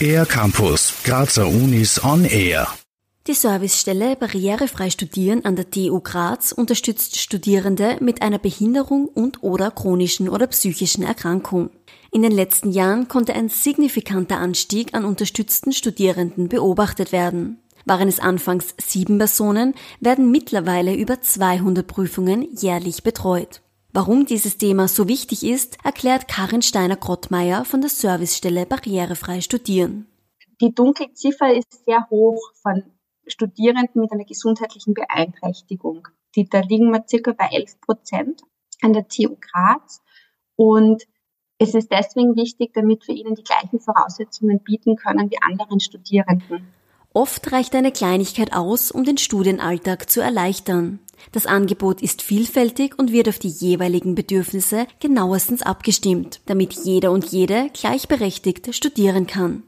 Air Campus, Grazer Unis on Air. Die Servicestelle Barrierefrei Studieren an der TU Graz unterstützt Studierende mit einer Behinderung und oder chronischen oder psychischen Erkrankung. In den letzten Jahren konnte ein signifikanter Anstieg an unterstützten Studierenden beobachtet werden. Waren es anfangs sieben Personen, werden mittlerweile über 200 Prüfungen jährlich betreut. Warum dieses Thema so wichtig ist, erklärt Karin Steiner-Grottmeier von der Servicestelle Barrierefrei Studieren. Die Dunkelziffer ist sehr hoch von Studierenden mit einer gesundheitlichen Beeinträchtigung. Die, da liegen wir circa bei 11 Prozent an der TU Graz. Und es ist deswegen wichtig, damit wir ihnen die gleichen Voraussetzungen bieten können wie anderen Studierenden. Oft reicht eine Kleinigkeit aus, um den Studienalltag zu erleichtern. Das Angebot ist vielfältig und wird auf die jeweiligen Bedürfnisse genauestens abgestimmt, damit jeder und jede gleichberechtigt studieren kann.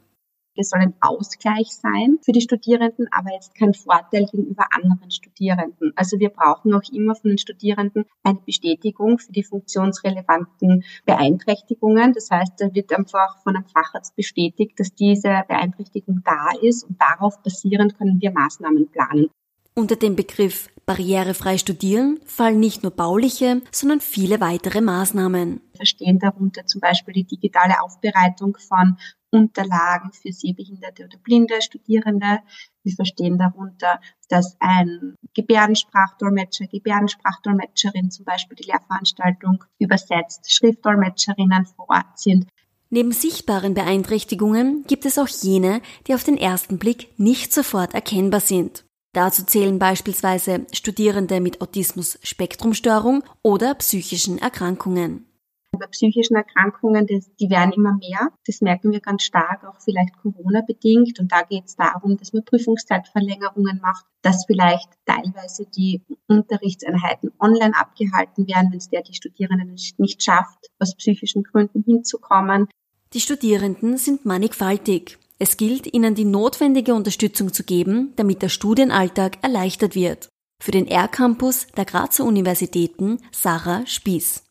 Es soll ein Ausgleich sein für die Studierenden, aber jetzt kein Vorteil gegenüber anderen Studierenden. Also wir brauchen auch immer von den Studierenden eine Bestätigung für die funktionsrelevanten Beeinträchtigungen. Das heißt, da wird einfach von einem Facharzt bestätigt, dass diese Beeinträchtigung da ist und darauf basierend können wir Maßnahmen planen. Unter dem Begriff barrierefrei studieren fallen nicht nur bauliche, sondern viele weitere Maßnahmen. Wir verstehen darunter zum Beispiel die digitale Aufbereitung von Unterlagen für sehbehinderte oder blinde Studierende. Wir verstehen darunter, dass ein Gebärdensprachdolmetscher, Gebärdensprachdolmetscherin zum Beispiel die Lehrveranstaltung übersetzt, Schriftdolmetscherinnen vor Ort sind. Neben sichtbaren Beeinträchtigungen gibt es auch jene, die auf den ersten Blick nicht sofort erkennbar sind. Dazu zählen beispielsweise Studierende mit Autismus-Spektrumstörung oder psychischen Erkrankungen. Bei psychischen Erkrankungen, das, die werden immer mehr. Das merken wir ganz stark, auch vielleicht Corona-bedingt. Und da geht es darum, dass man Prüfungszeitverlängerungen macht, dass vielleicht teilweise die Unterrichtseinheiten online abgehalten werden, wenn es der die Studierenden nicht schafft, aus psychischen Gründen hinzukommen. Die Studierenden sind mannigfaltig. Es gilt, ihnen die notwendige Unterstützung zu geben, damit der Studienalltag erleichtert wird. Für den R-Campus der Grazer Universitäten Sarah Spieß.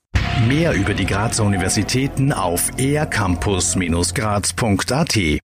Mehr über die Grazer Universitäten auf ercampus-graz.at